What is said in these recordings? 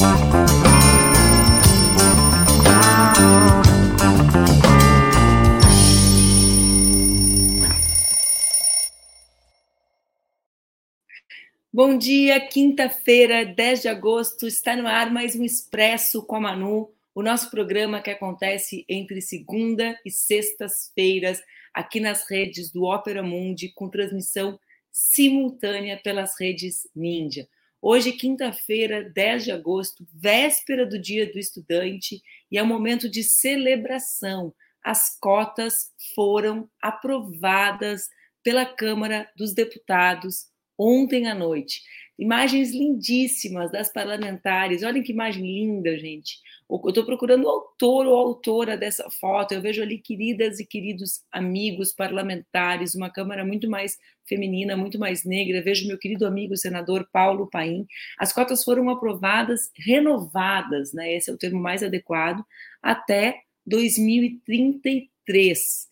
Bom dia, quinta-feira, 10 de agosto, está no ar mais um Expresso com a Manu, o nosso programa que acontece entre segunda e sextas-feiras aqui nas redes do Ópera Mundi, com transmissão simultânea pelas redes Ninja. Hoje, quinta-feira, 10 de agosto, véspera do Dia do Estudante, e é um momento de celebração. As cotas foram aprovadas pela Câmara dos Deputados ontem à noite. Imagens lindíssimas das parlamentares. Olhem que imagem linda, gente. Eu estou procurando o autor ou autora dessa foto. Eu vejo ali queridas e queridos amigos parlamentares, uma Câmara muito mais feminina, muito mais negra. Vejo meu querido amigo senador Paulo Paim. As cotas foram aprovadas, renovadas, né? Esse é o termo mais adequado, até 2033.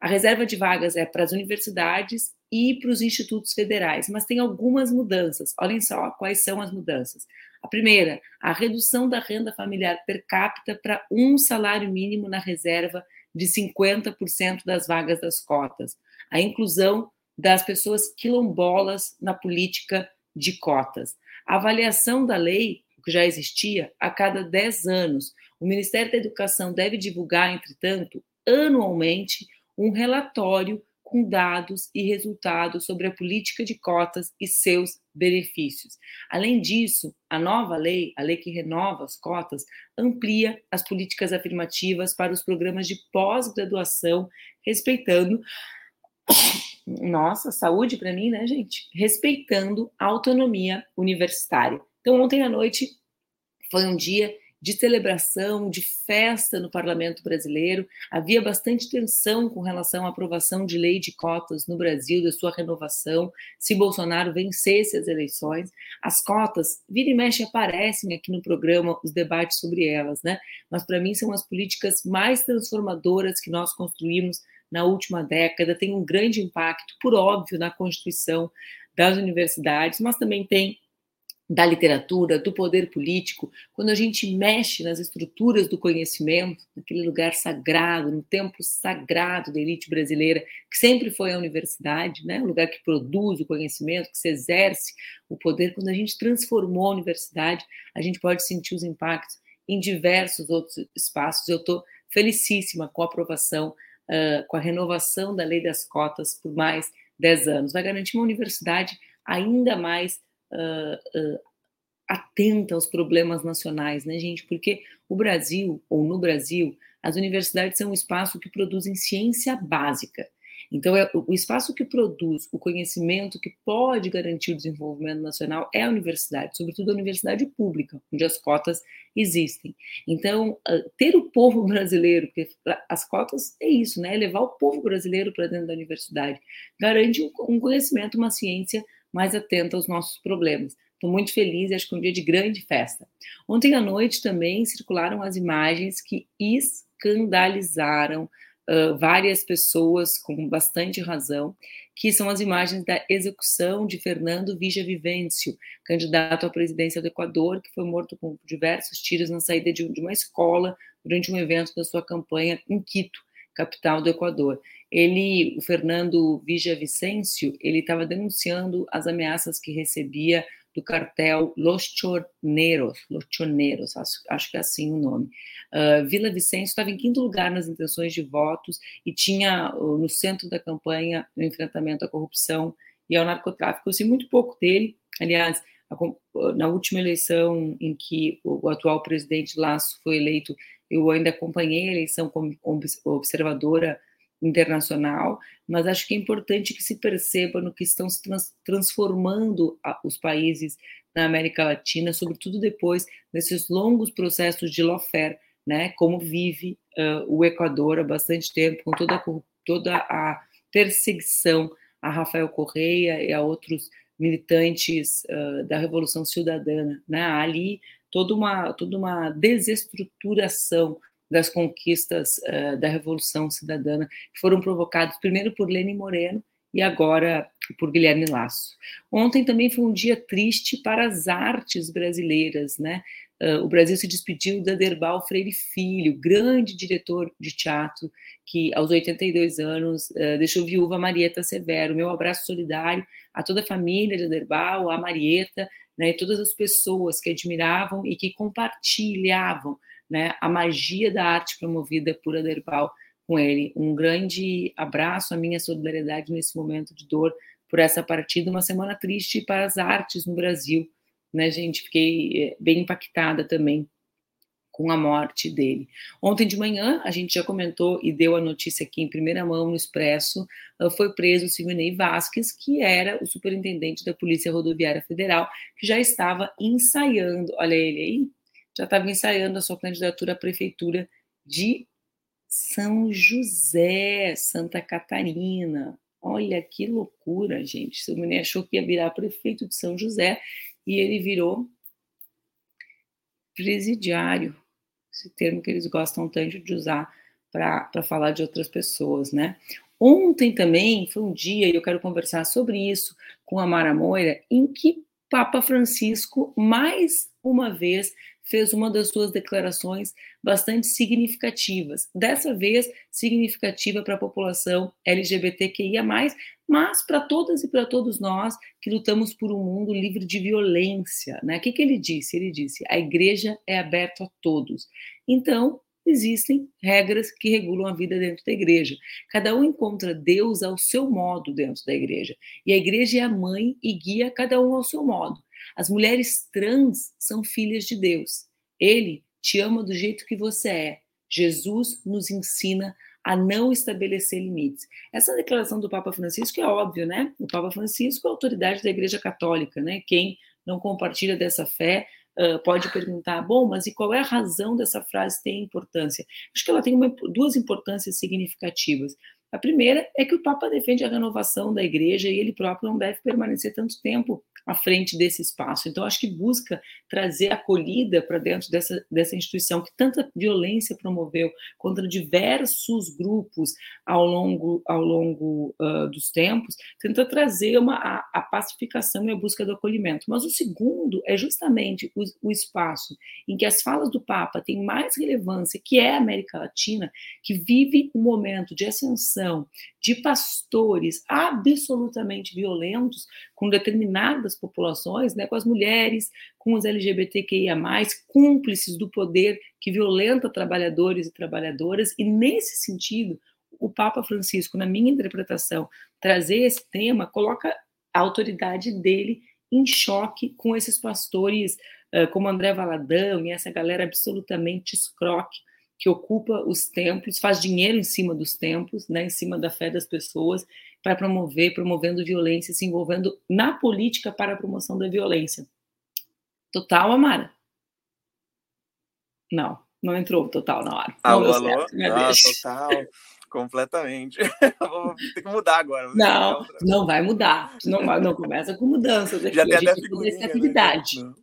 A reserva de vagas é para as universidades e para os institutos federais, mas tem algumas mudanças. Olhem só quais são as mudanças. A primeira, a redução da renda familiar per capita para um salário mínimo na reserva de 50% das vagas das cotas. A inclusão das pessoas quilombolas na política de cotas. A avaliação da lei, que já existia, a cada 10 anos. O Ministério da Educação deve divulgar, entretanto, anualmente, um relatório com dados e resultados sobre a política de cotas e seus benefícios. Além disso, a nova lei, a lei que renova as cotas, amplia as políticas afirmativas para os programas de pós-graduação, respeitando nossa, saúde para mim, né, gente? Respeitando a autonomia universitária. Então, ontem à noite foi um dia de celebração, de festa no parlamento brasileiro. Havia bastante tensão com relação à aprovação de lei de cotas no Brasil, da sua renovação, se Bolsonaro vencesse as eleições. As cotas, vira e mexe, aparecem aqui no programa os debates sobre elas, né? Mas para mim são as políticas mais transformadoras que nós construímos na última década, tem um grande impacto, por óbvio, na constituição das universidades, mas também tem da literatura, do poder político, quando a gente mexe nas estruturas do conhecimento, naquele lugar sagrado, no templo sagrado da elite brasileira, que sempre foi a universidade, né? o lugar que produz o conhecimento, que se exerce o poder, quando a gente transformou a universidade, a gente pode sentir os impactos em diversos outros espaços. Eu estou felicíssima com a aprovação, uh, com a renovação da lei das cotas por mais 10 anos. Vai garantir uma universidade ainda mais uh, uh, atenta aos problemas nacionais, né, gente? Porque o Brasil, ou no Brasil, as universidades são um espaço que produzem ciência básica. Então, é, o espaço que produz o conhecimento que pode garantir o desenvolvimento nacional é a universidade, sobretudo a universidade pública, onde as cotas existem. Então, ter o povo brasileiro, porque as cotas é isso, né? É levar o povo brasileiro para dentro da universidade, garante um conhecimento, uma ciência mais atenta aos nossos problemas. Estou muito feliz e acho que é um dia de grande festa. Ontem à noite também circularam as imagens que escandalizaram uh, várias pessoas com bastante razão, que são as imagens da execução de Fernando Villavicencio, candidato à presidência do Equador, que foi morto com diversos tiros na saída de uma escola durante um evento da sua campanha em Quito, capital do Equador ele, o Fernando Villavicencio, ele estava denunciando as ameaças que recebia do cartel Los Choneros, Los Choneros acho, acho que é assim o nome. Uh, Vila Vicêncio estava em quinto lugar nas intenções de votos e tinha uh, no centro da campanha o enfrentamento à corrupção e ao narcotráfico. Eu sei muito pouco dele, aliás, a, na última eleição em que o, o atual presidente Lasso foi eleito, eu ainda acompanhei a eleição como observadora internacional, mas acho que é importante que se perceba no que estão se trans transformando os países na América Latina, sobretudo depois desses longos processos de lawfare, né, como vive uh, o Equador há bastante tempo, com toda a, toda a perseguição a Rafael Correia e a outros militantes uh, da Revolução Cidadana. Né? Ali toda uma, toda uma desestruturação das conquistas uh, da Revolução Cidadana, que foram provocados primeiro por Lenin Moreno e agora por Guilherme Lasso. Ontem também foi um dia triste para as artes brasileiras, né? uh, o Brasil se despediu da Derbal Freire Filho, grande diretor de teatro, que aos 82 anos uh, deixou viúva Marieta Severo. Meu abraço solidário a toda a família de Derbal, a Marieta, né, todas as pessoas que admiravam e que compartilhavam né, a magia da arte promovida por Aderbal com ele. Um grande abraço, a minha solidariedade nesse momento de dor por essa partida, uma semana triste para as artes no Brasil, né, gente? Fiquei eh, bem impactada também com a morte dele. Ontem de manhã, a gente já comentou e deu a notícia aqui em primeira mão no Expresso, ah, foi preso o Silvinei Vasquez, que era o superintendente da Polícia Rodoviária Federal, que já estava ensaiando, olha ele aí, já estava ensaiando a sua candidatura à prefeitura de São José, Santa Catarina. Olha que loucura, gente. Seu menino achou que ia virar prefeito de São José e ele virou presidiário, esse termo que eles gostam tanto de usar para falar de outras pessoas, né? Ontem também foi um dia, e eu quero conversar sobre isso com a Mara Moira, em que Papa Francisco, mais uma vez, fez uma das suas declarações bastante significativas. Dessa vez, significativa para a população LGBTQIA, mas para todas e para todos nós que lutamos por um mundo livre de violência. Né? O que, que ele disse? Ele disse: a igreja é aberta a todos. Então, existem regras que regulam a vida dentro da igreja. Cada um encontra Deus ao seu modo dentro da igreja. E a igreja é a mãe e guia cada um ao seu modo. As mulheres trans são filhas de Deus. Ele te ama do jeito que você é. Jesus nos ensina a não estabelecer limites. Essa declaração do Papa Francisco é óbvio, né? O Papa Francisco é a autoridade da Igreja Católica, né? Quem não compartilha dessa fé uh, pode perguntar, bom, mas e qual é a razão dessa frase ter importância? Acho que ela tem uma, duas importâncias significativas. A primeira é que o Papa defende a renovação da igreja e ele próprio não deve permanecer tanto tempo à frente desse espaço. Então, acho que busca trazer acolhida para dentro dessa, dessa instituição que tanta violência promoveu contra diversos grupos ao longo, ao longo uh, dos tempos, tenta trazer uma, a, a, pacificação e a busca do acolhimento. Mas o segundo é justamente o, o espaço em que as falas do Papa têm mais relevância, que é a América Latina, que vive um momento de ascensão de pastores absolutamente violentos com determinadas populações, né, com as mulheres, com os LGBTQIA, cúmplices do poder que violenta trabalhadores e trabalhadoras, e nesse sentido, o Papa Francisco, na minha interpretação, trazer esse tema coloca a autoridade dele em choque com esses pastores como André Valadão e essa galera absolutamente escroque que ocupa os templos, faz dinheiro em cima dos templos, né, em cima da fé das pessoas, para promover, promovendo violência, se envolvendo na política para a promoção da violência. Total, Amara? Não, não entrou total na hora. Alô, alô? Ah, total, completamente. Vou ter que mudar agora. Não, não vai mudar. Não, vai, não começa com mudanças aqui. Já tem até figurinha. Né?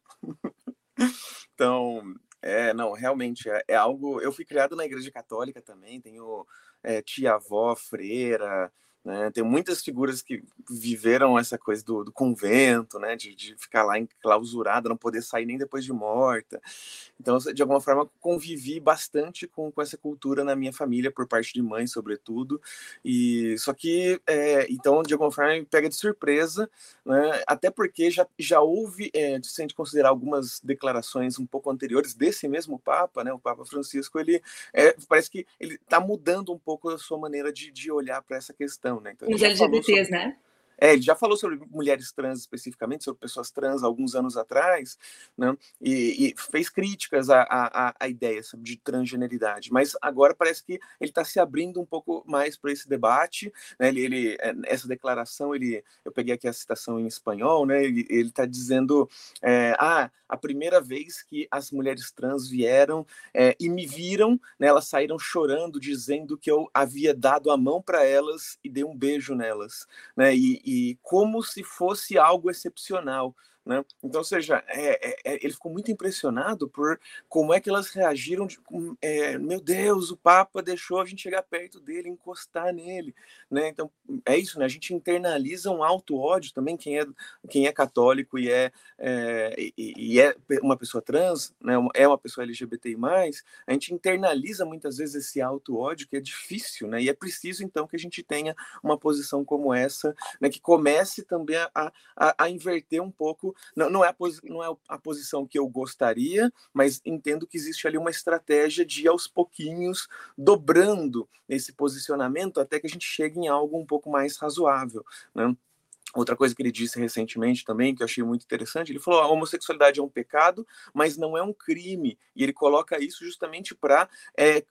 Então, é, não, realmente é, é, algo. Eu fui criado na Igreja Católica também, tenho é, tia-avó, freira, né? Tem muitas figuras que viveram essa coisa do, do convento, né? De, de, ficar lá enclausurada, não poder sair nem depois de morta. Então, de alguma forma, convivi bastante com, com essa cultura na minha família, por parte de mãe, sobretudo. E só que, é, então, de alguma forma, me pega de surpresa, né? Até porque já, já houve, é, se a gente considerar algumas declarações um pouco anteriores desse mesmo Papa, né? O Papa Francisco, ele é, parece que ele está mudando um pouco a sua maneira de, de olhar para essa questão questão, né? Então, Os LGBTs, né? É, ele já falou sobre mulheres trans especificamente, sobre pessoas trans alguns anos atrás, né? E, e fez críticas à, à, à, ideia de transgeneridade. Mas agora parece que ele está se abrindo um pouco mais para esse debate. Né? Ele, ele, é, essa declaração, ele, eu peguei aqui a citação em espanhol, né? Ele está dizendo, é, ah, a primeira vez que as mulheres trans vieram é, e me viram, né, elas saíram chorando, dizendo que eu havia dado a mão para elas e dei um beijo nelas, né? E, e como se fosse algo excepcional. Né? Então, seja, é, é, é, ele ficou muito impressionado por como é que elas reagiram. De, é, meu Deus, o Papa deixou a gente chegar perto dele, encostar nele. Né? Então, é isso, né? a gente internaliza um alto ódio também. Quem é, quem é católico e é, é e, e, é uma pessoa trans, né? é uma pessoa LGBTI, a gente internaliza muitas vezes esse alto ódio, que é difícil, né? e é preciso então que a gente tenha uma posição como essa, né? que comece também a, a, a inverter um pouco não, não, é a não é a posição que eu gostaria, mas entendo que existe ali uma estratégia de aos pouquinhos dobrando esse posicionamento até que a gente chegue em algo um pouco mais razoável. Né? Outra coisa que ele disse recentemente também, que eu achei muito interessante, ele falou: a homossexualidade é um pecado, mas não é um crime. E ele coloca isso justamente para é,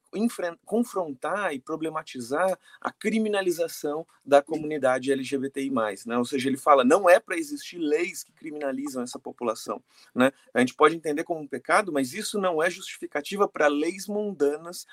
confrontar e problematizar a criminalização da comunidade LGBTI. Né? Ou seja, ele fala: não é para existir leis que criminalizam essa população. Né? A gente pode entender como um pecado, mas isso não é justificativa para leis mundanas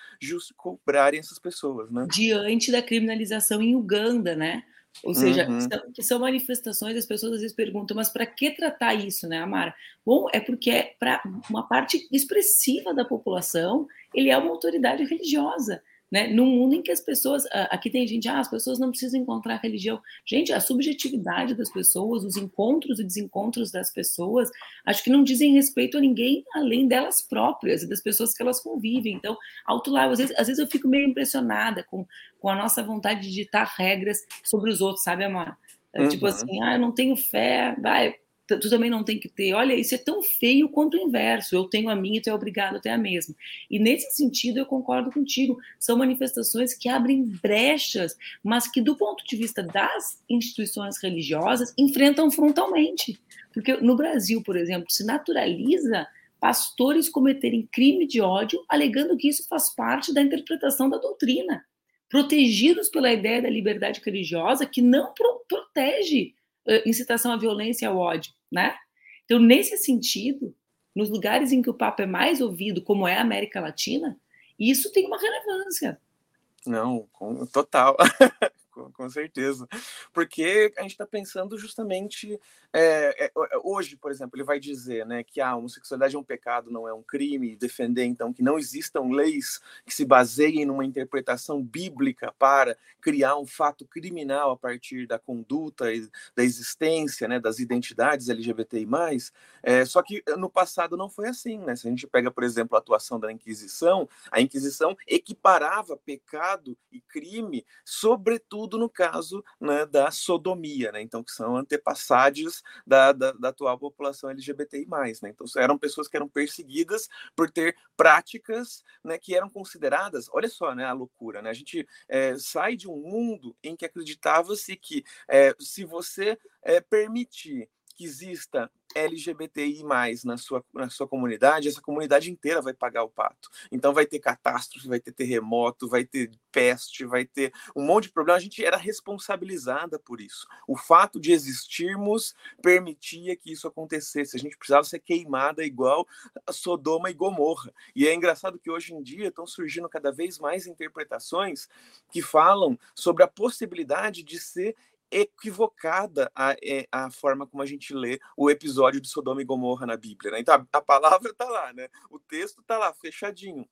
cobrarem essas pessoas. Né? Diante da criminalização em Uganda, né? Ou seja, uhum. são, que são manifestações, as pessoas às vezes perguntam, mas para que tratar isso, né, Amara? Bom, é porque é para uma parte expressiva da população, ele é uma autoridade religiosa. Né? Num mundo em que as pessoas. Aqui tem gente, ah, as pessoas não precisam encontrar religião. Gente, a subjetividade das pessoas, os encontros e desencontros das pessoas, acho que não dizem respeito a ninguém além delas próprias e das pessoas que elas convivem. Então, alto lá, às vezes, às vezes eu fico meio impressionada com, com a nossa vontade de ditar regras sobre os outros, sabe, Amor? É, tipo uhum. Tipo assim, ah, eu não tenho fé, vai, tu também não tem que ter. Olha, isso é tão feio quanto o inverso. Eu tenho a minha tu é obrigado a ter a mesma. E nesse sentido, eu concordo contigo. São manifestações que abrem brechas, mas que, do ponto de vista das instituições religiosas, enfrentam frontalmente. Porque no Brasil, por exemplo, se naturaliza pastores cometerem crime de ódio, alegando que isso faz parte da interpretação da doutrina. Protegidos pela ideia da liberdade religiosa, que não pro protege incitação à violência e ao ódio, né? Então, nesse sentido, nos lugares em que o Papa é mais ouvido, como é a América Latina, isso tem uma relevância. Não, total. com, certeza. Porque a gente está pensando justamente. É, é, hoje, por exemplo, ele vai dizer né, que a homossexualidade é um pecado, não é um crime, defender então que não existam leis que se baseiem numa interpretação bíblica para criar um fato criminal a partir da conduta e da existência né, das identidades LGBTI. É, só que no passado não foi assim. Né? Se a gente pega, por exemplo, a atuação da Inquisição, a Inquisição equiparava pecado e crime, sobretudo tudo no caso né, da sodomia, né? então que são antepassados da, da, da, atual população LGBTI+. Né? Então eram pessoas que eram perseguidas por ter práticas né, que eram consideradas, olha só né, a loucura, né? a gente é, sai de um mundo em que acreditava-se que é, se você é, permitir que exista LGBTI na sua, na sua comunidade, essa comunidade inteira vai pagar o pato. Então vai ter catástrofe, vai ter terremoto, vai ter peste, vai ter um monte de problema. A gente era responsabilizada por isso. O fato de existirmos permitia que isso acontecesse. A gente precisava ser queimada igual a Sodoma e Gomorra. E é engraçado que hoje em dia estão surgindo cada vez mais interpretações que falam sobre a possibilidade de ser equivocada a, é, a forma como a gente lê o episódio de Sodoma e Gomorra na Bíblia. Né? Então, a, a palavra está lá, né? o texto está lá, fechadinho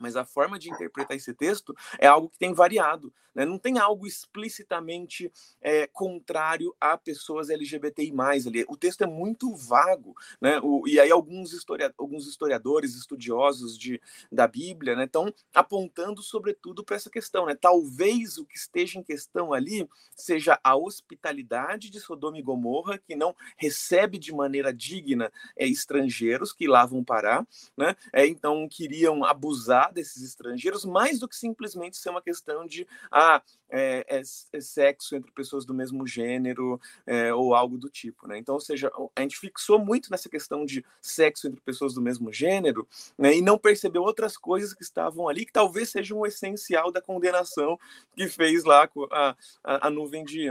mas a forma de interpretar esse texto é algo que tem variado. Né? Não tem algo explicitamente é, contrário a pessoas LGBTI. Ali. O texto é muito vago. Né? O, e aí, alguns, alguns historiadores, estudiosos de, da Bíblia, estão né, apontando, sobretudo, para essa questão. Né? Talvez o que esteja em questão ali seja a hospitalidade de Sodoma e Gomorra, que não recebe de maneira digna é, estrangeiros que lá vão parar. Né? É, então, queriam abusar desses estrangeiros, mais do que simplesmente ser uma questão de ah, é, é, é sexo entre pessoas do mesmo gênero é, ou algo do tipo. Né? Então, ou seja, a gente fixou muito nessa questão de sexo entre pessoas do mesmo gênero né, e não percebeu outras coisas que estavam ali que talvez sejam o essencial da condenação que fez lá a, a, a nuvem de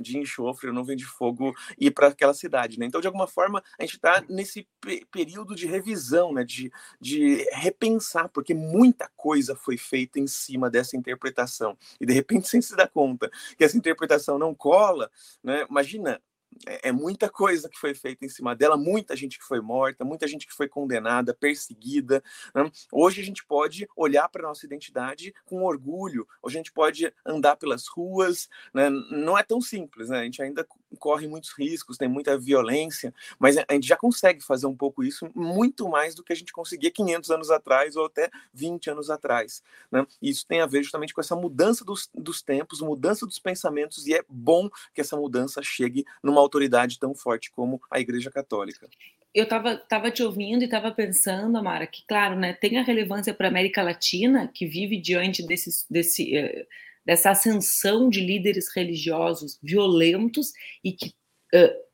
de enxofre, nuvem de fogo ir para aquela cidade, né? Então, de alguma forma, a gente está nesse período de revisão, né? De, de repensar, porque muita coisa foi feita em cima dessa interpretação e de repente, sem se dar conta que essa interpretação não cola, né? Imagina é, é, muita coisa que foi feita em cima dela, muita gente que foi morta, muita gente que foi condenada, perseguida. Né? Hoje a gente pode olhar para a nossa identidade com orgulho, hoje a gente pode andar pelas ruas, né? não é tão simples, né? a gente ainda corre muitos riscos, tem muita violência, mas a gente já consegue fazer um pouco isso muito mais do que a gente conseguia 500 anos atrás ou até 20 anos atrás. Né? E isso tem a ver justamente com essa mudança dos, dos tempos, mudança dos pensamentos, e é bom que essa mudança chegue numa autoridade tão forte como a Igreja Católica. Eu estava tava te ouvindo e estava pensando, Amara, que, claro, né, tem a relevância para a América Latina, que vive diante desse, desse, eh, dessa ascensão de líderes religiosos violentos e que uh,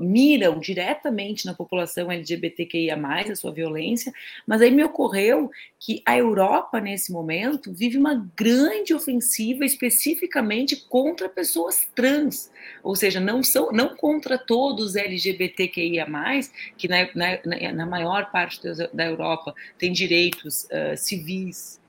miram diretamente na população LGBTQIA+, a sua violência, mas aí me ocorreu que a Europa, nesse momento, vive uma grande ofensiva especificamente contra pessoas trans, ou seja, não são não contra todos LGBTQIA+, que na, na, na maior parte da Europa tem direitos uh, civis,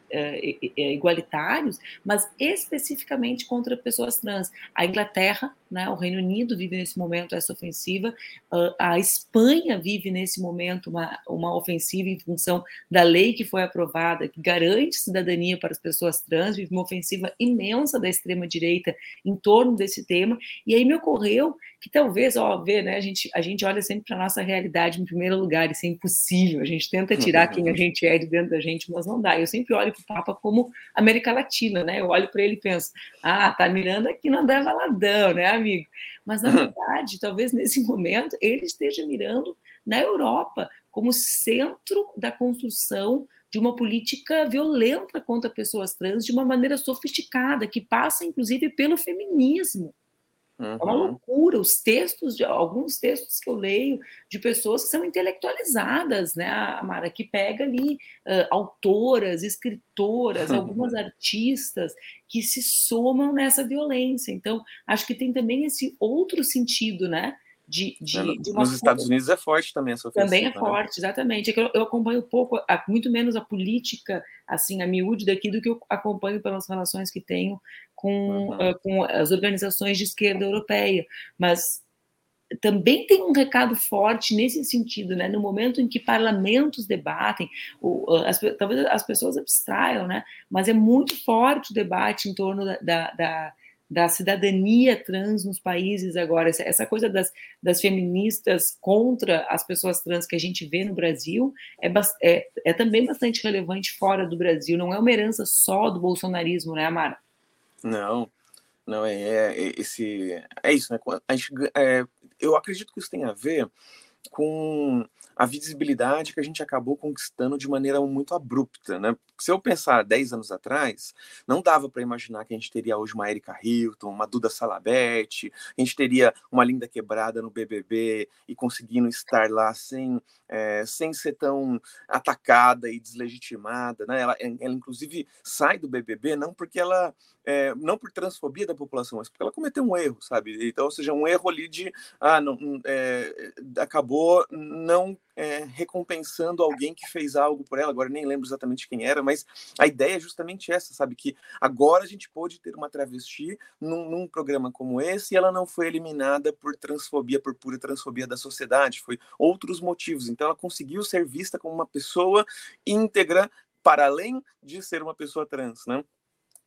igualitários, mas especificamente contra pessoas trans. A Inglaterra né? O Reino Unido vive nesse momento essa ofensiva, uh, a Espanha vive nesse momento uma, uma ofensiva em função da lei que foi aprovada, que garante cidadania para as pessoas trans, vive uma ofensiva imensa da extrema-direita em torno desse tema, e aí me ocorreu que talvez, ó, ver, né, a gente, a gente olha sempre para a nossa realidade em primeiro lugar, isso é impossível, a gente tenta tirar quem a gente é de dentro da gente, mas não dá. Eu sempre olho para o Papa como América Latina, né? Eu olho para ele e penso, ah, tá mirando aqui no André Valadão, né? Amigo. Mas, na verdade, talvez nesse momento ele esteja mirando na Europa como centro da construção de uma política violenta contra pessoas trans de uma maneira sofisticada, que passa, inclusive, pelo feminismo. Uhum. É uma loucura. Os textos, de, alguns textos que eu leio de pessoas que são intelectualizadas, né, Amara, que pega ali uh, autoras, escritoras, algumas artistas que se somam nessa violência. Então, acho que tem também esse outro sentido, né? De, de, é, de Nos Estados Unidos é forte também essa ofensiva. Também é né? forte, exatamente. É que eu, eu, acompanho pouco, muito menos a política, assim, a miúde daqui, do que eu acompanho pelas relações que tenho com, uhum. uh, com as organizações de esquerda europeia. Mas também tem um recado forte nesse sentido, né? No momento em que parlamentos debatem, as, talvez as pessoas abstraiam, né? Mas é muito forte o debate em torno da, da, da da cidadania trans nos países agora, essa coisa das, das feministas contra as pessoas trans que a gente vê no Brasil é, é, é também bastante relevante fora do Brasil, não é uma herança só do bolsonarismo, né, Amara? Não, não, é, é esse, é isso, né, a gente, é, eu acredito que isso tem a ver com a visibilidade que a gente acabou conquistando de maneira muito abrupta, né? Se eu pensar 10 anos atrás, não dava para imaginar que a gente teria hoje uma Erika Hilton, uma Duda Salabete, a gente teria uma Linda Quebrada no BBB e conseguindo estar lá sem, é, sem ser tão atacada e deslegitimada, né? Ela, ela inclusive sai do BBB não porque ela é, não por transfobia da população, mas porque ela cometeu um erro, sabe? Então, ou seja, um erro ali de ah, não, é, acabou não é, recompensando alguém que fez algo por ela, agora nem lembro exatamente quem era, mas a ideia é justamente essa, sabe? Que agora a gente pode ter uma travesti num, num programa como esse e ela não foi eliminada por transfobia, por pura transfobia da sociedade, foi outros motivos. Então ela conseguiu ser vista como uma pessoa íntegra para além de ser uma pessoa trans, né?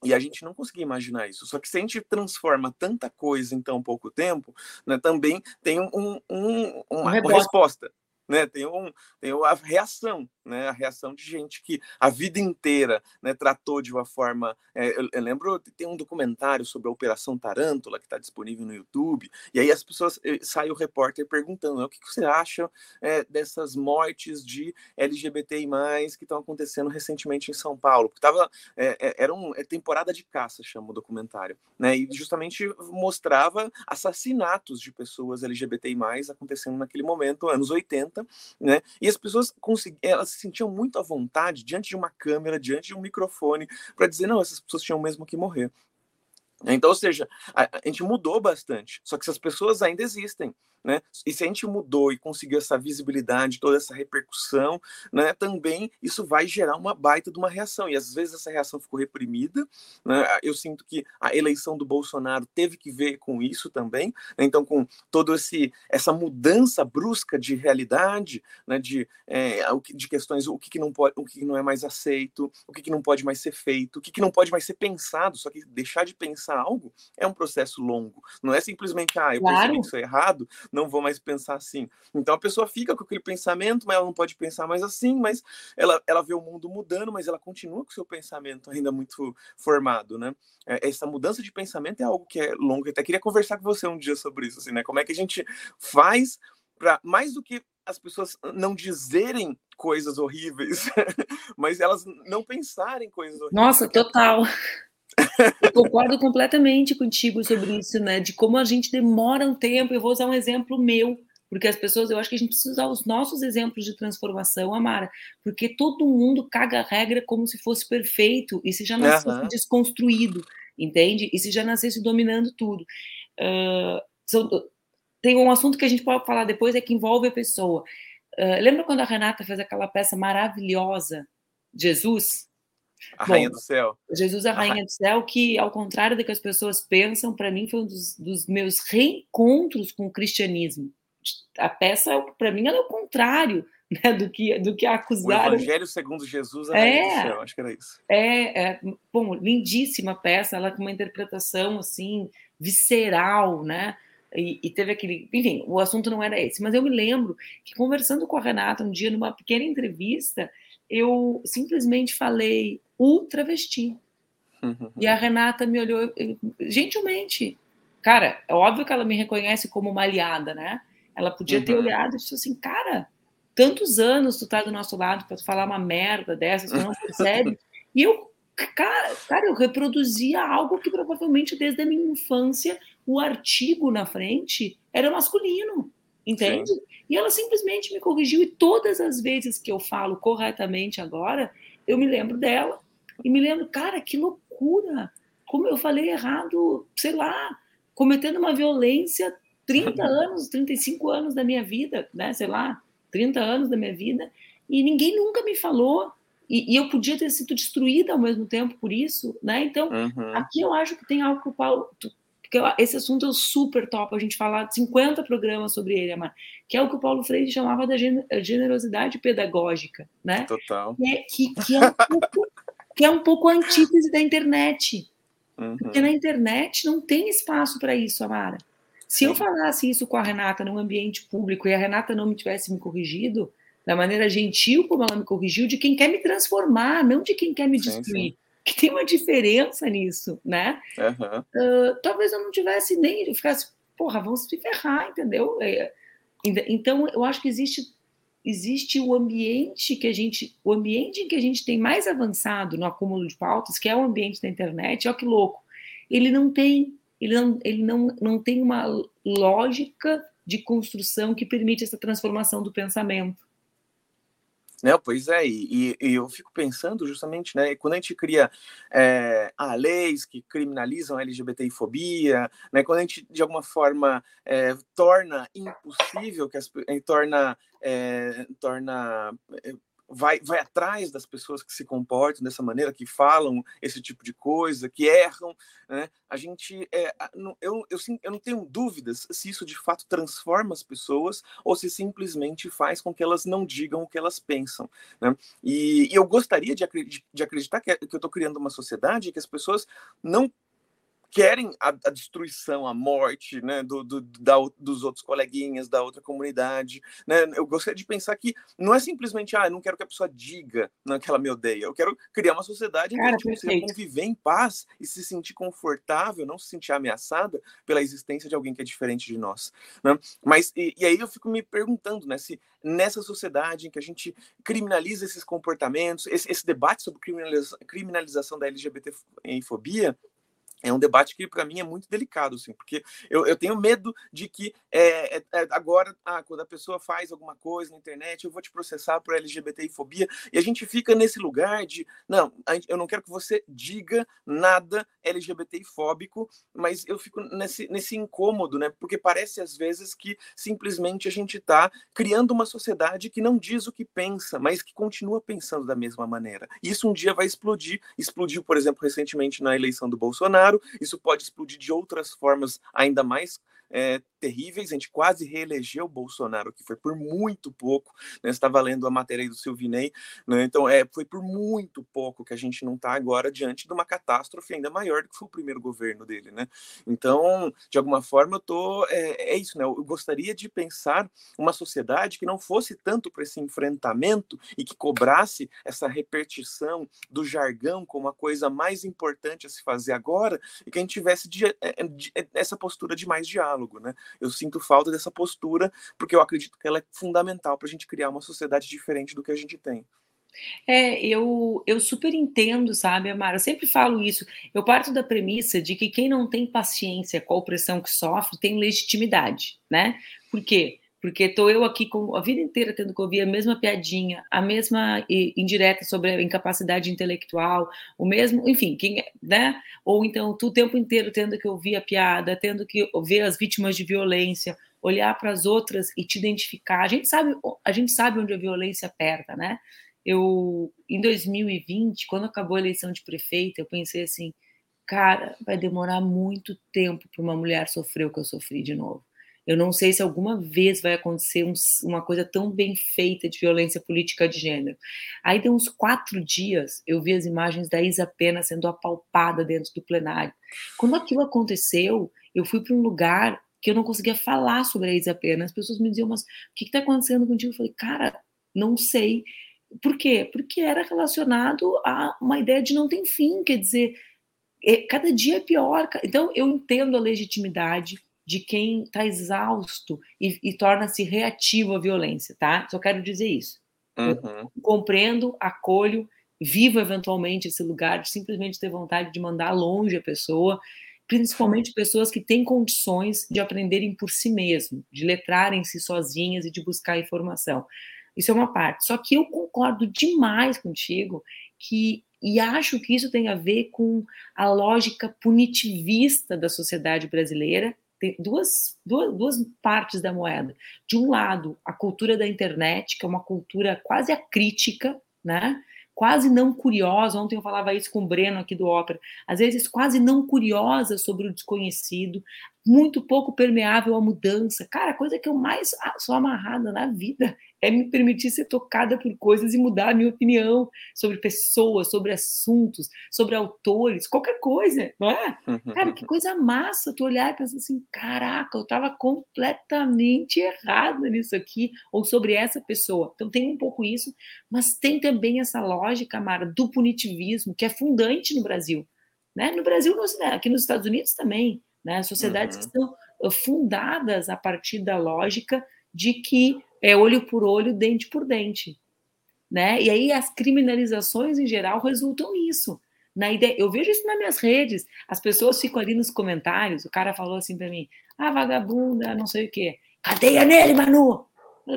E a gente não conseguia imaginar isso. Só que se a gente transforma tanta coisa em tão pouco tempo, né, também tem um, um, um uma, uma resposta né? Tem, um, tem a reação, né? A reação de gente que a vida inteira né, tratou de uma forma. É, eu, eu, lembro, tem um documentário sobre a Operação Tarântula que está disponível no YouTube, e aí as pessoas eh, sai o repórter perguntando né, o que, que você acha é, dessas mortes de LGBTI que estão acontecendo recentemente em São Paulo. Porque tava, é, era uma temporada de caça, chama o documentário, né? E justamente mostrava assassinatos de pessoas LGBTI acontecendo naquele momento, anos 80 né? E as pessoas elas se sentiam muito à vontade diante de uma câmera, diante de um microfone, para dizer não, essas pessoas tinham mesmo que morrer. Então, ou seja, a, a gente mudou bastante, só que essas pessoas ainda existem. Né? E se a gente mudou e conseguiu essa visibilidade, toda essa repercussão, né, também isso vai gerar uma baita de uma reação. E às vezes essa reação ficou reprimida. Né? Eu sinto que a eleição do Bolsonaro teve que ver com isso também. Né? Então, com toda essa mudança brusca de realidade, né, de, é, de questões, o que, que, não pode, o que não é mais aceito, o que, que não pode mais ser feito, o que, que não pode mais ser pensado. Só que deixar de pensar algo é um processo longo. Não é simplesmente, ah, eu claro. percebi que isso é errado, não vou mais pensar assim. Então a pessoa fica com aquele pensamento, mas ela não pode pensar mais assim, mas ela, ela vê o mundo mudando, mas ela continua com o seu pensamento ainda muito formado, né? É, essa mudança de pensamento é algo que é longo. Eu até queria conversar com você um dia sobre isso, assim, né? Como é que a gente faz para mais do que as pessoas não dizerem coisas horríveis, mas elas não pensarem coisas horríveis. Nossa, total. Eu concordo completamente contigo sobre isso, né? De como a gente demora um tempo. Eu vou usar um exemplo meu, porque as pessoas, eu acho que a gente precisa usar os nossos exemplos de transformação, Amara, porque todo mundo caga a regra como se fosse perfeito e se já nascesse uhum. desconstruído, entende? E se já nascesse dominando tudo. Uh, são, tem um assunto que a gente pode falar depois, é que envolve a pessoa. Uh, lembra quando a Renata fez aquela peça maravilhosa, Jesus? A Bom, Rainha do Céu. Jesus, a Rainha a... do Céu, que, ao contrário do que as pessoas pensam, para mim foi um dos, dos, meus reencontros com o cristianismo. A peça, para mim, ela é o contrário né, do que do que acusaram. O Evangelho segundo Jesus, a é, Rainha do Céu, acho que era isso. É, é, bom, lindíssima peça, ela com uma interpretação, assim, visceral, né? E, e, teve aquele. Enfim, o assunto não era esse, mas eu me lembro que conversando com a Renata um dia, numa pequena entrevista, eu simplesmente falei: o travesti. Uhum. E a Renata me olhou gentilmente. Cara, é óbvio que ela me reconhece como uma aliada, né? Ela podia uhum. ter olhado e disse assim, cara, tantos anos tu tá do nosso lado para tu falar uma merda dessas, tu não percebe. e eu, cara, cara, eu reproduzia algo que provavelmente desde a minha infância o artigo na frente era masculino, entende? Sim. E ela simplesmente me corrigiu e todas as vezes que eu falo corretamente agora, eu me lembro dela e me lembro, cara, que loucura! Como eu falei errado, sei lá, cometendo uma violência 30 anos, 35 anos da minha vida, né? Sei lá, 30 anos da minha vida, e ninguém nunca me falou. E, e eu podia ter sido destruída ao mesmo tempo por isso, né? Então, uhum. aqui eu acho que tem algo que o Paulo. Porque esse assunto é super top, a gente falar 50 programas sobre ele, Amar, que é o que o Paulo Freire chamava da generosidade pedagógica, né? Total. Que é, que, que é um pouco que é um pouco a antítese da internet. Uhum. Porque na internet não tem espaço para isso, Amara. Se eu falasse isso com a Renata num ambiente público e a Renata não me tivesse me corrigido, da maneira gentil como ela me corrigiu, de quem quer me transformar, não de quem quer me destruir. Sim, sim. Que tem uma diferença nisso, né? Uhum. Uh, talvez eu não tivesse nem, eu ficasse, porra, vamos se ferrar, entendeu? É, então, eu acho que existe existe o ambiente que a gente, o ambiente em que a gente tem mais avançado no acúmulo de pautas, que é o ambiente da internet, olha que louco. Ele não tem, ele não, ele não, não tem uma lógica de construção que permite essa transformação do pensamento. Não, pois é, e, e, eu fico pensando justamente, né, quando a gente cria é, leis que criminalizam a LGBTI-fobia, né, quando a gente, de alguma forma, é, torna impossível, que as, torna, é, torna vai, vai atrás das pessoas que se comportam dessa maneira, que falam esse tipo de coisa, que erram, né? A gente, é, eu, eu, eu não tenho dúvidas se isso de fato transforma as pessoas ou se simplesmente faz com que elas não digam o que elas pensam, né? E, e eu gostaria de, de acreditar que, que eu estou criando uma sociedade que as pessoas não querem a, a, destruição, a morte, né, do, do da, dos outros coleguinhas, da outra comunidade, né? Eu gostaria de pensar que não é simplesmente, ah, eu não quero que a pessoa diga não, que ela me odeia. Eu quero criar uma sociedade em que a gente consiga conviver em paz e se sentir confortável, não se sentir ameaçada pela existência de alguém que é diferente de nós, né? Mas e, e aí eu fico me perguntando, né, se nessa sociedade em que a gente criminaliza esses comportamentos, esse, esse debate sobre criminaliza, criminalização da LGBT fobia é um debate que para mim é muito delicado, assim, porque eu, eu tenho medo de que é, é, agora, ah, quando a pessoa faz alguma coisa na internet, eu vou te processar por LGBTfobia, e a gente fica nesse lugar de, não, eu não quero que você diga nada LGBTfóbico, mas eu fico nesse, nesse incômodo, né, porque parece às vezes que simplesmente a gente está criando uma sociedade que não diz o que pensa, mas que continua pensando da mesma maneira. E isso um dia vai explodir, explodiu, por exemplo, recentemente na eleição do Bolsonaro, isso pode explodir de outras formas ainda mais é, terríveis. A gente quase reelegeu o Bolsonaro, que foi por muito pouco. Né? Você estava lendo a matéria aí do Silvinei, né? então é, foi por muito pouco que a gente não está agora diante de uma catástrofe ainda maior do que foi o primeiro governo dele. Né? Então, de alguma forma, eu tô, é, é isso, né? eu gostaria de pensar uma sociedade que não fosse tanto para esse enfrentamento e que cobrasse essa repetição do jargão como a coisa mais importante a se fazer agora e que a gente tivesse é, é, essa postura de mais diálogo. Né? Eu sinto falta dessa postura, porque eu acredito que ela é fundamental para a gente criar uma sociedade diferente do que a gente tem. É, eu, eu super entendo, sabe, Amara? Eu sempre falo isso. Eu parto da premissa de que quem não tem paciência com a opressão que sofre tem legitimidade, né? Por quê? Porque estou eu aqui com a vida inteira tendo que ouvir a mesma piadinha, a mesma indireta sobre a incapacidade intelectual, o mesmo, enfim, quem, né? Ou então tu o tempo inteiro tendo que ouvir a piada, tendo que ver as vítimas de violência, olhar para as outras e te identificar. A gente sabe, a gente sabe onde a violência aperta, né? Eu em 2020, quando acabou a eleição de prefeita, eu pensei assim, cara, vai demorar muito tempo para uma mulher sofrer o que eu sofri de novo eu não sei se alguma vez vai acontecer um, uma coisa tão bem feita de violência política de gênero. Aí, de uns quatro dias, eu vi as imagens da Isa Pena sendo apalpada dentro do plenário. Quando aquilo aconteceu, eu fui para um lugar que eu não conseguia falar sobre a Isa Pena. As pessoas me diziam, mas o que está acontecendo contigo? Eu falei, cara, não sei. Por quê? Porque era relacionado a uma ideia de não ter fim, quer dizer, é, cada dia é pior. Então, eu entendo a legitimidade de quem está exausto e, e torna-se reativo à violência, tá? Só quero dizer isso. Uhum. compreendo, acolho, vivo eventualmente esse lugar de simplesmente ter vontade de mandar longe a pessoa, principalmente pessoas que têm condições de aprenderem por si mesmo, de letrarem-se sozinhas e de buscar informação. Isso é uma parte. Só que eu concordo demais contigo que e acho que isso tem a ver com a lógica punitivista da sociedade brasileira tem duas, duas, duas partes da moeda. De um lado, a cultura da internet, que é uma cultura quase acrítica, né? quase não curiosa. Ontem eu falava isso com o Breno aqui do Ópera. Às vezes quase não curiosa sobre o desconhecido, muito pouco permeável à mudança. Cara, a coisa que eu mais sou amarrada na vida é me permitir ser tocada por coisas e mudar a minha opinião sobre pessoas, sobre assuntos, sobre autores, qualquer coisa, não é? Cara, que coisa massa tu olhar e pensar assim, caraca, eu estava completamente errada nisso aqui, ou sobre essa pessoa. Então tem um pouco isso, mas tem também essa lógica, Mara, do punitivismo, que é fundante no Brasil. Né? No Brasil, aqui nos Estados Unidos também, né? Sociedades uhum. que são uh, fundadas a partir da lógica de que é olho por olho, dente por dente, né? E aí as criminalizações em geral resultam nisso. Na ideia, eu vejo isso nas minhas redes. As pessoas ficam ali nos comentários. O cara falou assim para mim: "Ah, vagabunda, não sei o quê. Cadeia nele, Manu."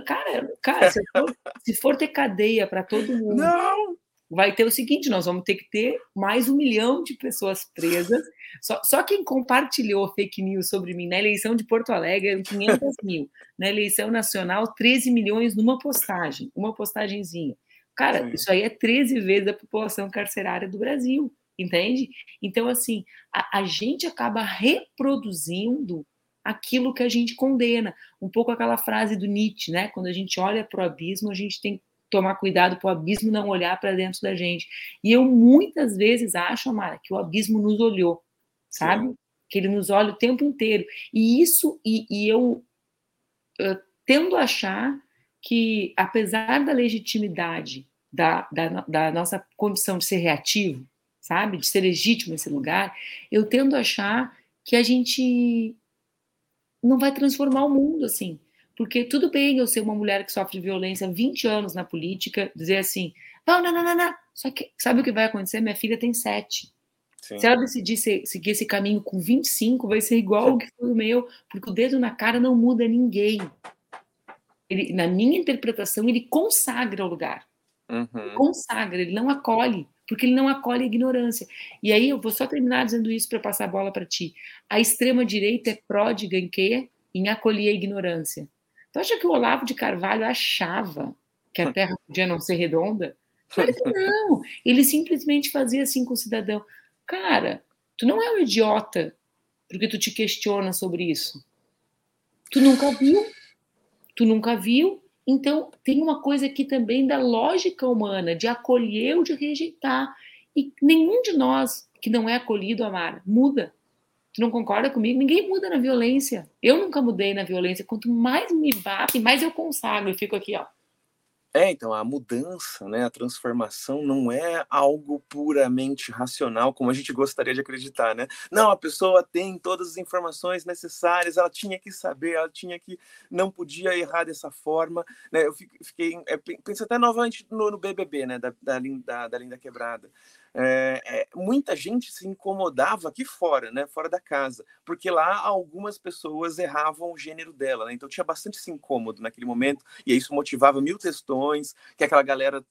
Cara, cara, se for, se for ter cadeia para todo mundo, não vai ter o seguinte: nós vamos ter que ter mais um milhão de pessoas presas. Só, só quem compartilhou fake news sobre mim na eleição de Porto Alegre eram 500 mil. Na eleição nacional, 13 milhões numa postagem, uma postagenzinha. Cara, Sim. isso aí é 13 vezes a população carcerária do Brasil, entende? Então, assim, a, a gente acaba reproduzindo aquilo que a gente condena. Um pouco aquela frase do Nietzsche, né? Quando a gente olha para o abismo, a gente tem tomar cuidado para o abismo não olhar para dentro da gente. E eu muitas vezes acho, Amara, que o abismo nos olhou, sabe? Sim. Que ele nos olha o tempo inteiro. E isso, e, e eu, eu tendo a achar que, apesar da legitimidade da, da, da, nossa condição de ser reativo, sabe, de ser legítimo nesse lugar, eu tendo a achar que a gente não vai transformar o mundo assim. Porque tudo bem eu ser uma mulher que sofre violência há 20 anos na política, dizer assim, não, não, não, não, não. Só que sabe o que vai acontecer? Minha filha tem sete. Sim. Se ela decidir seguir esse caminho com 25, vai ser igual o que foi o meu, porque o dedo na cara não muda ninguém. Ele, na minha interpretação, ele consagra o lugar. Uhum. Ele consagra, ele não acolhe, porque ele não acolhe a ignorância. E aí eu vou só terminar dizendo isso para passar a bola para ti. A extrema-direita é pródiga em quê? Em acolher a ignorância. Tu acha que o Olavo de Carvalho achava que a Terra podia não ser redonda? Claro que não. Ele simplesmente fazia assim com o cidadão. Cara, tu não é um idiota porque tu te questiona sobre isso. Tu nunca viu. Tu nunca viu. Então, tem uma coisa aqui também da lógica humana, de acolher ou de rejeitar. E nenhum de nós que não é acolhido, Amar, muda. Tu não concorda comigo? Ninguém muda na violência. Eu nunca mudei na violência. Quanto mais me bate, mais eu consagro e fico aqui, ó. É, então a mudança, né, a transformação não é algo puramente racional, como a gente gostaria de acreditar, né? Não, a pessoa tem todas as informações necessárias, ela tinha que saber, ela tinha que, não podia errar dessa forma, né? Eu fiquei, é, penso até novamente no, no BBB, né, da, da, da, da Linda Quebrada é, é, muita gente se incomodava aqui fora, né, fora da casa, porque lá algumas pessoas erravam o gênero dela, né, então tinha bastante esse incômodo naquele momento, e isso motivava mil questões, que aquela galera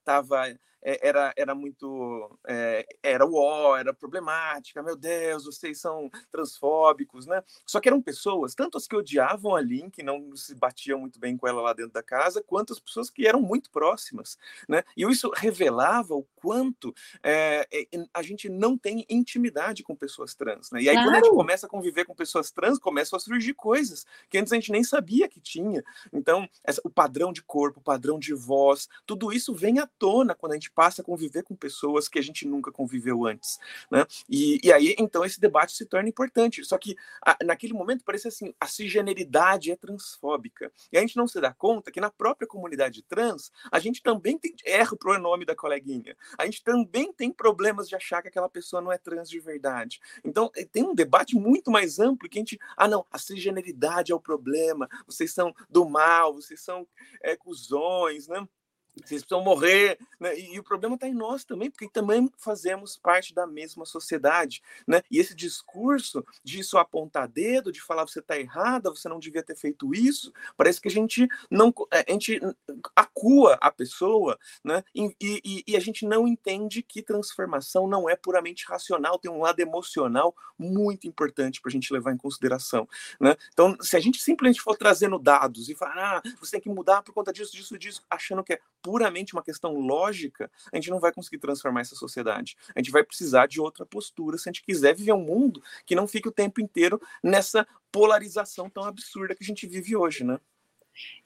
estava é, é, era, era muito. É, era o era problemática, meu Deus, vocês são transfóbicos, né? Só que eram pessoas, tanto as que odiavam a Lin, que não se batiam muito bem com ela lá dentro da casa, quanto as pessoas que eram muito próximas, né? E isso revelava o quanto é, a gente não tem intimidade com pessoas trans, né? E aí, claro. quando a gente começa a conviver com pessoas trans, começam a surgir coisas que antes a gente nem sabia que tinha. Então, essa, o padrão de corpo, o padrão de voz, tudo isso vem à tona quando a gente gente passa a conviver com pessoas que a gente nunca conviveu antes, né? E, e aí, então, esse debate se torna importante. Só que a, naquele momento parece assim, a cisgeneridade é transfóbica. E a gente não se dá conta que na própria comunidade trans, a gente também tem, erra o pronome da coleguinha. A gente também tem problemas de achar que aquela pessoa não é trans de verdade. Então, eh, tem um debate muito mais amplo que a gente, ah, não, a cisgeneridade é o problema, vocês são do mal, vocês são é, cuzões, né? Vocês precisam morrer, né? E, e, o problema está em nós também, porque também fazemos parte da mesma sociedade, né? E esse discurso de só apontar dedo, de falar você está errada, você não devia ter feito isso, parece que a gente não, é, a gente acua a pessoa, né? E, e, e a gente não entende que transformação não é puramente racional, tem um lado emocional muito importante para a gente levar em consideração, né? Então, se a gente simplesmente for trazendo dados e falar, ah, você tem que mudar por conta disso, disso, disso, achando que é puramente uma questão lógica, a gente não vai conseguir transformar essa sociedade. A gente vai precisar de outra postura se a gente quiser viver um mundo que não fique o tempo inteiro nessa polarização tão absurda que a gente vive hoje, né?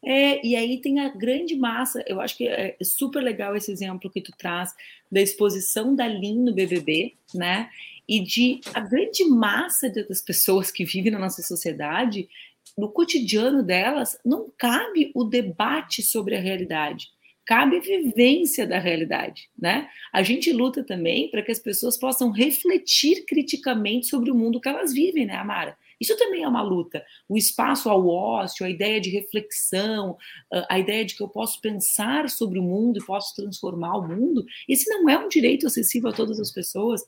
É, e aí tem a grande massa, eu acho que é super legal esse exemplo que tu traz da exposição da Lin no BBB, né? E de a grande massa das pessoas que vivem na nossa sociedade, no cotidiano delas, não cabe o debate sobre a realidade cabe vivência da realidade, né? A gente luta também para que as pessoas possam refletir criticamente sobre o mundo que elas vivem, né, Amara? Isso também é uma luta. O espaço ao ócio, a ideia de reflexão, a ideia de que eu posso pensar sobre o mundo e posso transformar o mundo, esse não é um direito acessível a todas as pessoas.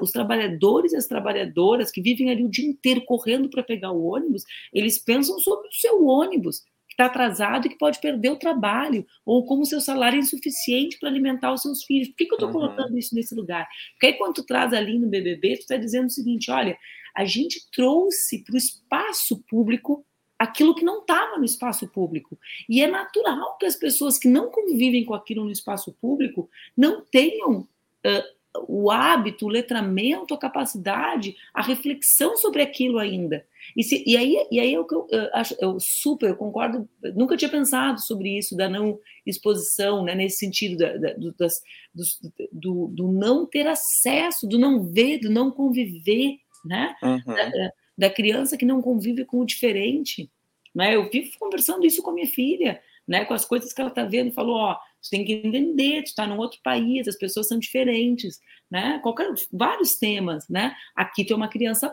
os trabalhadores e as trabalhadoras que vivem ali o dia inteiro correndo para pegar o ônibus, eles pensam sobre o seu ônibus está atrasado e que pode perder o trabalho, ou como seu salário é insuficiente para alimentar os seus filhos. Por que, que eu estou uhum. colocando isso nesse lugar? Porque aí, quando tu traz ali no BBB, tu está dizendo o seguinte: olha, a gente trouxe para o espaço público aquilo que não estava no espaço público. E é natural que as pessoas que não convivem com aquilo no espaço público não tenham uh, o hábito, o letramento, a capacidade, a reflexão sobre aquilo ainda. E, se, e aí, e aí é o que eu, eu, acho, eu super eu concordo, nunca tinha pensado sobre isso, da não exposição, né, nesse sentido da, da, do, das, do, do, do, não ter acesso, do não ver, do não conviver, né? Uhum. Da, da, criança que não convive com o diferente. Né? Eu vivo conversando isso com a minha filha, né, com as coisas que ela está vendo, falou, ó, você tem que entender, tu está num outro país, as pessoas são diferentes, né? Qualquer, vários temas, né? Aqui tem uma criança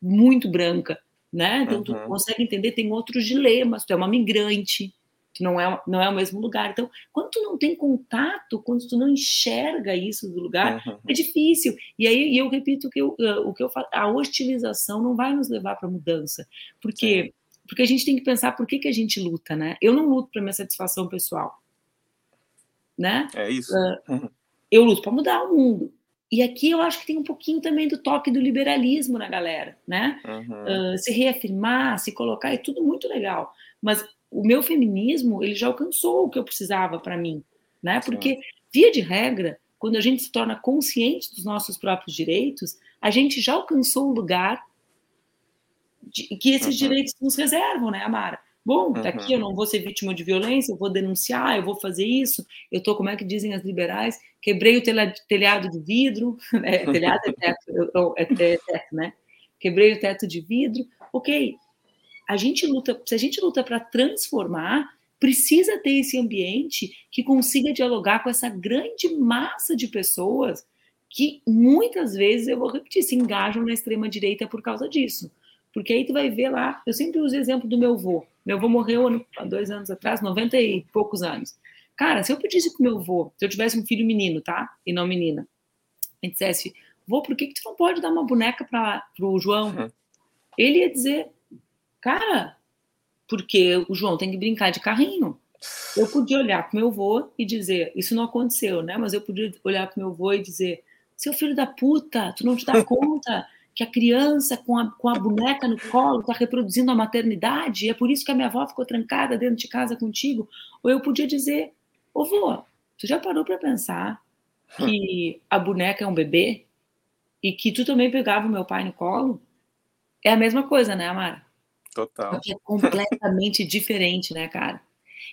muito branca, né? Então uhum. tu consegue entender, tem outros dilemas, tu é uma migrante, Tu não é, não é o mesmo lugar. Então, quando tu não tem contato, quando tu não enxerga isso do lugar, uhum. é difícil. E aí eu repito que eu, uh, o que eu falo, a hostilização não vai nos levar para mudança, porque Sim. porque a gente tem que pensar por que, que a gente luta, né? Eu não luto para minha satisfação pessoal, né? É isso. Uh. Eu luto para mudar o mundo. E aqui eu acho que tem um pouquinho também do toque do liberalismo na galera, né? Uhum. Uh, se reafirmar, se colocar, é tudo muito legal. Mas o meu feminismo, ele já alcançou o que eu precisava para mim, né? Porque, via de regra, quando a gente se torna consciente dos nossos próprios direitos, a gente já alcançou o lugar de, que esses uhum. direitos nos reservam, né, Amara? Bom, tá aqui, eu não vou ser vítima de violência, eu vou denunciar, eu vou fazer isso. Eu tô, como é que dizem as liberais, quebrei o telhado de vidro, é, telhado é teto, é, é teto, né? Quebrei o teto de vidro. Ok, a gente luta, se a gente luta para transformar, precisa ter esse ambiente que consiga dialogar com essa grande massa de pessoas que muitas vezes, eu vou repetir, se engajam na extrema direita por causa disso. Porque aí tu vai ver lá, eu sempre uso o exemplo do meu avô. Meu avô morreu há dois anos atrás, 90 e poucos anos. Cara, se eu pedisse pro meu avô, se eu tivesse um filho menino, tá? E não menina, e dissesse, vô, por que, que tu não pode dar uma boneca para pro João? Uhum. Ele ia dizer, cara, porque o João tem que brincar de carrinho. Eu podia olhar pro meu avô e dizer, isso não aconteceu, né? Mas eu podia olhar pro meu avô e dizer, seu filho da puta, tu não te dá conta que a criança com a, com a boneca no colo está reproduzindo a maternidade, e é por isso que a minha avó ficou trancada dentro de casa contigo. Ou eu podia dizer, ô vô, tu já parou para pensar que a boneca é um bebê? E que tu também pegava o meu pai no colo? É a mesma coisa, né, Amara? Total. É completamente diferente, né, cara?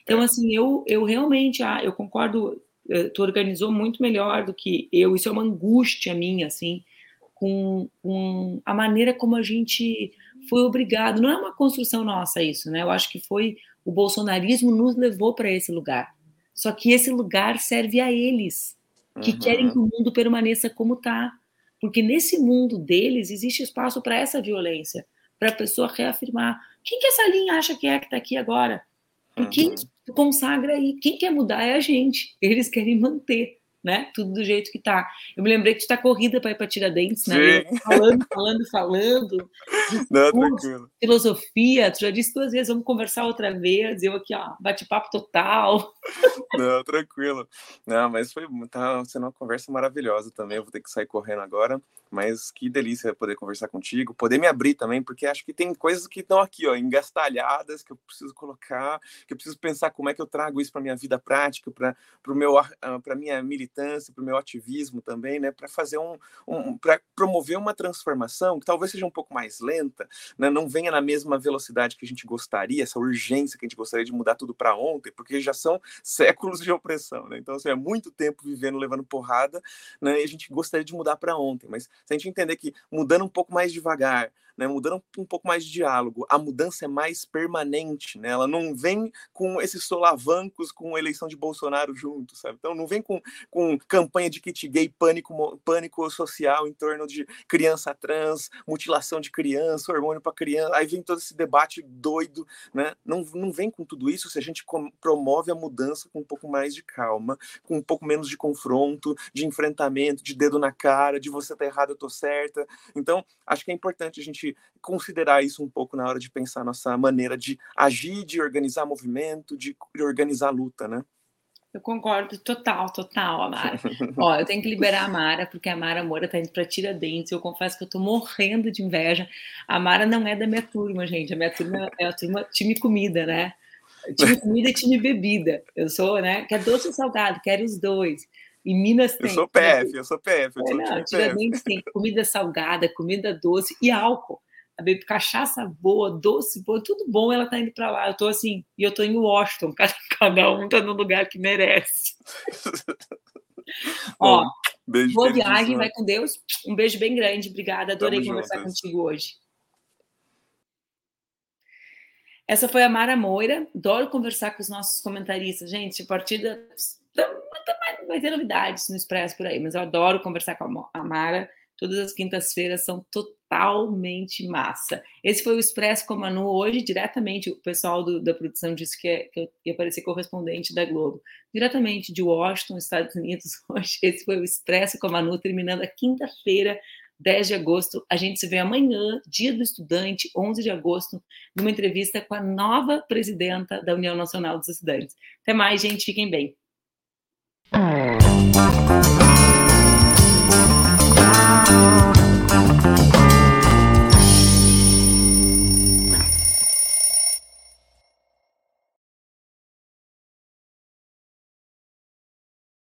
Então, é. assim, eu, eu realmente, ah, eu concordo, eh, tu organizou muito melhor do que eu, isso é uma angústia minha, assim, com, com a maneira como a gente foi obrigado. Não é uma construção nossa isso, né? Eu acho que foi o bolsonarismo nos levou para esse lugar. Só que esse lugar serve a eles, que uhum. querem que o mundo permaneça como está. Porque nesse mundo deles existe espaço para essa violência, para a pessoa reafirmar. Quem que essa linha acha que é que está aqui agora? Porque uhum. consagra aí. Quem quer mudar é a gente. Eles querem manter né? Tudo do jeito que tá. Eu me lembrei que tu tá corrida para ir para Tiradentes, né? Falando, falando, falando. Não. Filosofia, tu já disse duas vezes, vamos conversar outra vez. Eu aqui, ó, bate-papo total. Não, tranquilo. Não, mas foi tá sendo uma conversa maravilhosa também. Eu vou ter que sair correndo agora, mas que delícia poder conversar contigo, poder me abrir também, porque acho que tem coisas que estão aqui, ó, engastalhadas, que eu preciso colocar, que eu preciso pensar como é que eu trago isso para minha vida prática, para o meu para minha militância, para o meu ativismo também, né, para fazer um, um para promover uma transformação que talvez seja um pouco mais lenta, né, não venha na mesma velocidade que a gente gostaria, essa urgência que a gente gostaria de mudar tudo para ontem, porque já são séculos de opressão, né? Então, assim, é muito tempo vivendo levando porrada, né? E a gente gostaria de mudar para ontem, mas se a gente entender que mudando um pouco mais devagar, né, mudando um pouco mais de diálogo, a mudança é mais permanente, né? Ela não vem com esses solavancos com a eleição de Bolsonaro junto, sabe? Então não vem com, com campanha de kit gay, pânico, pânico social em torno de criança trans, mutilação de criança, hormônio para criança, aí vem todo esse debate doido, né? Não, não vem com tudo isso se a gente promove a mudança com um pouco mais de calma, com um pouco menos de confronto, de enfrentamento, de dedo na cara, de você tá errado, eu tô certa. Então, acho que é importante a gente considerar isso um pouco na hora de pensar nossa maneira de agir, de organizar movimento, de organizar luta, né? Eu concordo total, total, Amara. Ó, eu tenho que liberar a Mara, porque a Mara Moura tá indo para Tiradentes. Eu confesso que eu tô morrendo de inveja. A Mara não é da minha turma, gente. A minha turma é a turma time comida, né? Time comida e time bebida. Eu sou, né? Quer doce ou salgado? Quero os dois. Em Minas tem. Eu sou PF, eu sou PF. Eu é, não, Tiradentes tem comida salgada, comida doce e álcool. A bebê cachaça boa, doce boa, tudo bom, ela tá indo para lá. Eu tô assim, e eu tô em Washington, cada, cada um tá no lugar que merece. Ó, beijo boa viagem, vai com Deus. Um beijo bem grande, obrigada. Adorei Tamo conversar juntas. contigo hoje. Essa foi a Mara Moira. Adoro conversar com os nossos comentaristas. Gente, a partida vai ter novidades no Expresso por aí, mas eu adoro conversar com a Mara. Todas as quintas-feiras são totalmente massa. Esse foi o Expresso com a Manu hoje, diretamente, o pessoal do, da produção disse que, é, que ia aparecer correspondente da Globo, diretamente de Washington, Estados Unidos, hoje. Esse foi o Expresso com a Manu, terminando a quinta-feira, 10 de agosto. A gente se vê amanhã, dia do estudante, 11 de agosto, numa entrevista com a nova presidenta da União Nacional dos Estudantes. Até mais, gente, fiquem bem. Música